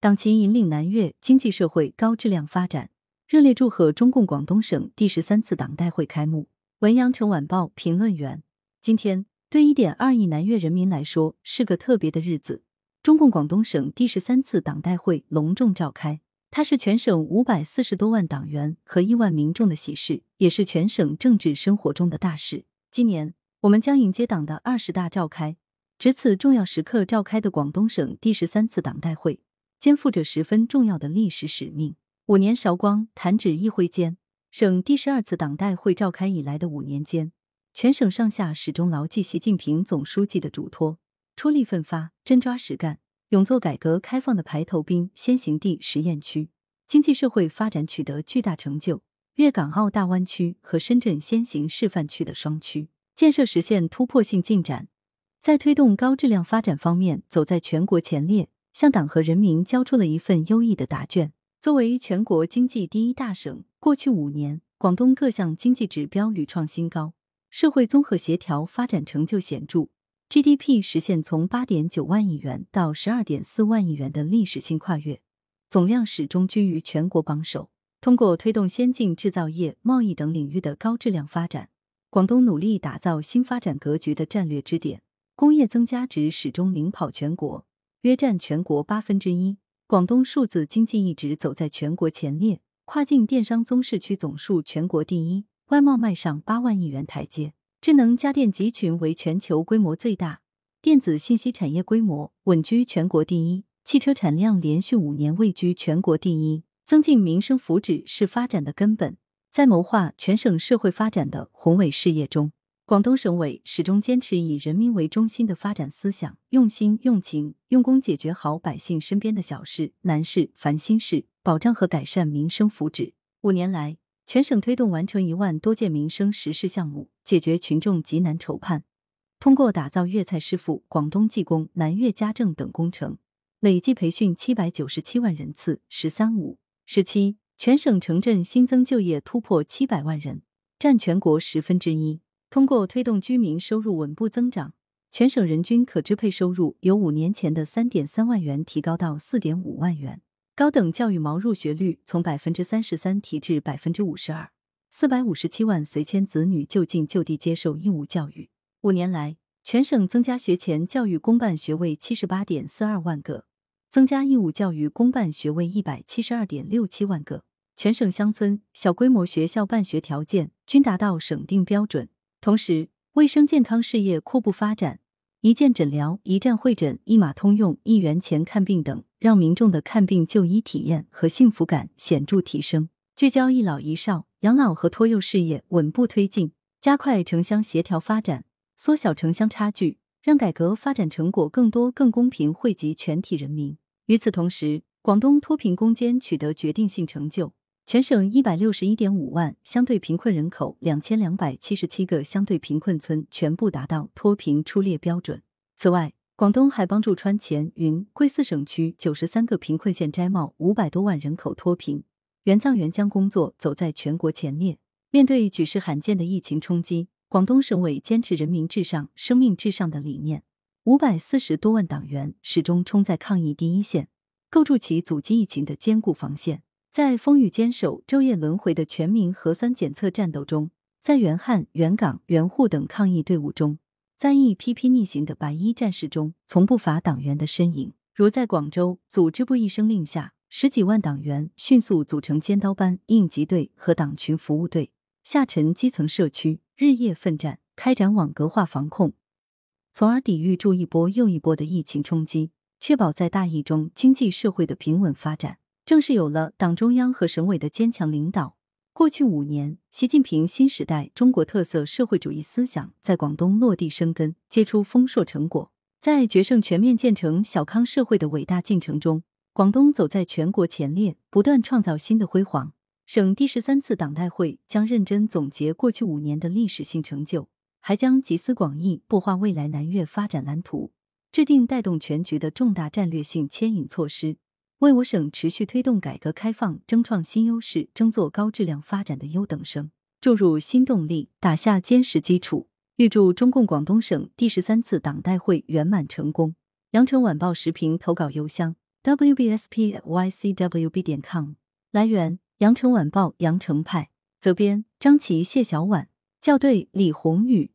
党旗引领南粤经济社会高质量发展，热烈祝贺中共广东省第十三次党代会开幕。文阳城晚报评论员：今天对一点二亿南粤人民来说是个特别的日子，中共广东省第十三次党代会隆重召开。它是全省五百四十多万党员和亿万民众的喜事，也是全省政治生活中的大事。今年，我们将迎接党的二十大召开，值此重要时刻召开的广东省第十三次党代会，肩负着十分重要的历史使命。五年韶光，弹指一挥间，省第十二次党代会召开以来的五年间，全省上下始终牢记习近平总书记的嘱托，出力奋发，真抓实干。勇做改革开放的排头兵、先行地、实验区，经济社会发展取得巨大成就，粤港澳大湾区和深圳先行示范区的双区建设实现突破性进展，在推动高质量发展方面走在全国前列，向党和人民交出了一份优异的答卷。作为全国经济第一大省，过去五年，广东各项经济指标屡创新高，社会综合协调发展成就显著。GDP 实现从八点九万亿元到十二点四万亿元的历史性跨越，总量始终居于全国榜首。通过推动先进制造业、贸易等领域的高质量发展，广东努力打造新发展格局的战略支点，工业增加值始终领跑全国，约占全国八分之一。广东数字经济一直走在全国前列，跨境电商综市区总数全国第一，外贸迈上八万亿元台阶。智能家电集群为全球规模最大，电子信息产业规模稳居全国第一，汽车产量连续五年位居全国第一。增进民生福祉是发展的根本，在谋划全省社会发展的宏伟事业中，广东省委始终坚持以人民为中心的发展思想，用心、用情、用功解决好百姓身边的小事、难事、烦心事，保障和改善民生福祉。五年来，全省推动完成一万多件民生实事项目，解决群众急难愁盼。通过打造粤菜师傅、广东技工、南粤家政等工程，累计培训七百九十七万人次。“十三五”十七，全省城镇新增就业突破七百万人，占全国十分之一。通过推动居民收入稳步增长，全省人均可支配收入由五年前的三点三万元提高到四点五万元。高等教育毛入学率从百分之三十三提至百分之五十二，四百五十七万随迁子女就近就地接受义务教育。五年来，全省增加学前教育公办学位七十八点四二万个，增加义务教育公办学位一百七十二点六七万个。全省乡村小规模学校办学条件均达到省定标准，同时卫生健康事业阔步发展。一键诊疗、一站会诊、一码通用、一元钱看病等，让民众的看病就医体验和幸福感显著提升。聚焦一老一少、养老和托幼事业稳步推进，加快城乡协调发展，缩小城乡差距，让改革发展成果更多、更公平惠及全体人民。与此同时，广东脱贫攻坚取得决定性成就。全省一百六十一点五万相对贫困人口，两千两百七十七个相对贫困村全部达到脱贫出列标准。此外，广东还帮助川黔云贵四省区九十三个贫困县摘帽五百多万人口脱贫，援藏援疆工作走在全国前列。面对举世罕见的疫情冲击，广东省委坚持人民至上、生命至上的理念，五百四十多万党员始终冲在抗疫第一线，构筑起阻击疫情的坚固防线。在风雨坚守、昼夜轮回的全民核酸检测战斗中，在援汉、援港、援沪等抗疫队伍中，在一批批逆行的白衣战士中，从不乏党员的身影。如在广州，组织部一声令下，十几万党员迅速组成尖刀班、应急队和党群服务队，下沉基层社区，日夜奋战，开展网格化防控，从而抵御住一波又一波的疫情冲击，确保在大疫中经济社会的平稳发展。正是有了党中央和省委的坚强领导，过去五年，习近平新时代中国特色社会主义思想在广东落地生根，结出丰硕成果。在决胜全面建成小康社会的伟大进程中，广东走在全国前列，不断创造新的辉煌。省第十三次党代会将认真总结过去五年的历史性成就，还将集思广益，擘画未来南粤发展蓝图，制定带动全局的重大战略性牵引措施。为我省持续推动改革开放争创新优势、争做高质量发展的优等生注入新动力，打下坚实基础。预祝中共广东省第十三次党代会圆满成功。羊城晚报时评投稿邮箱 wbspycwb 点 com。来源：羊城晚报羊城派。责编：张琪、谢小婉。校对：李红宇。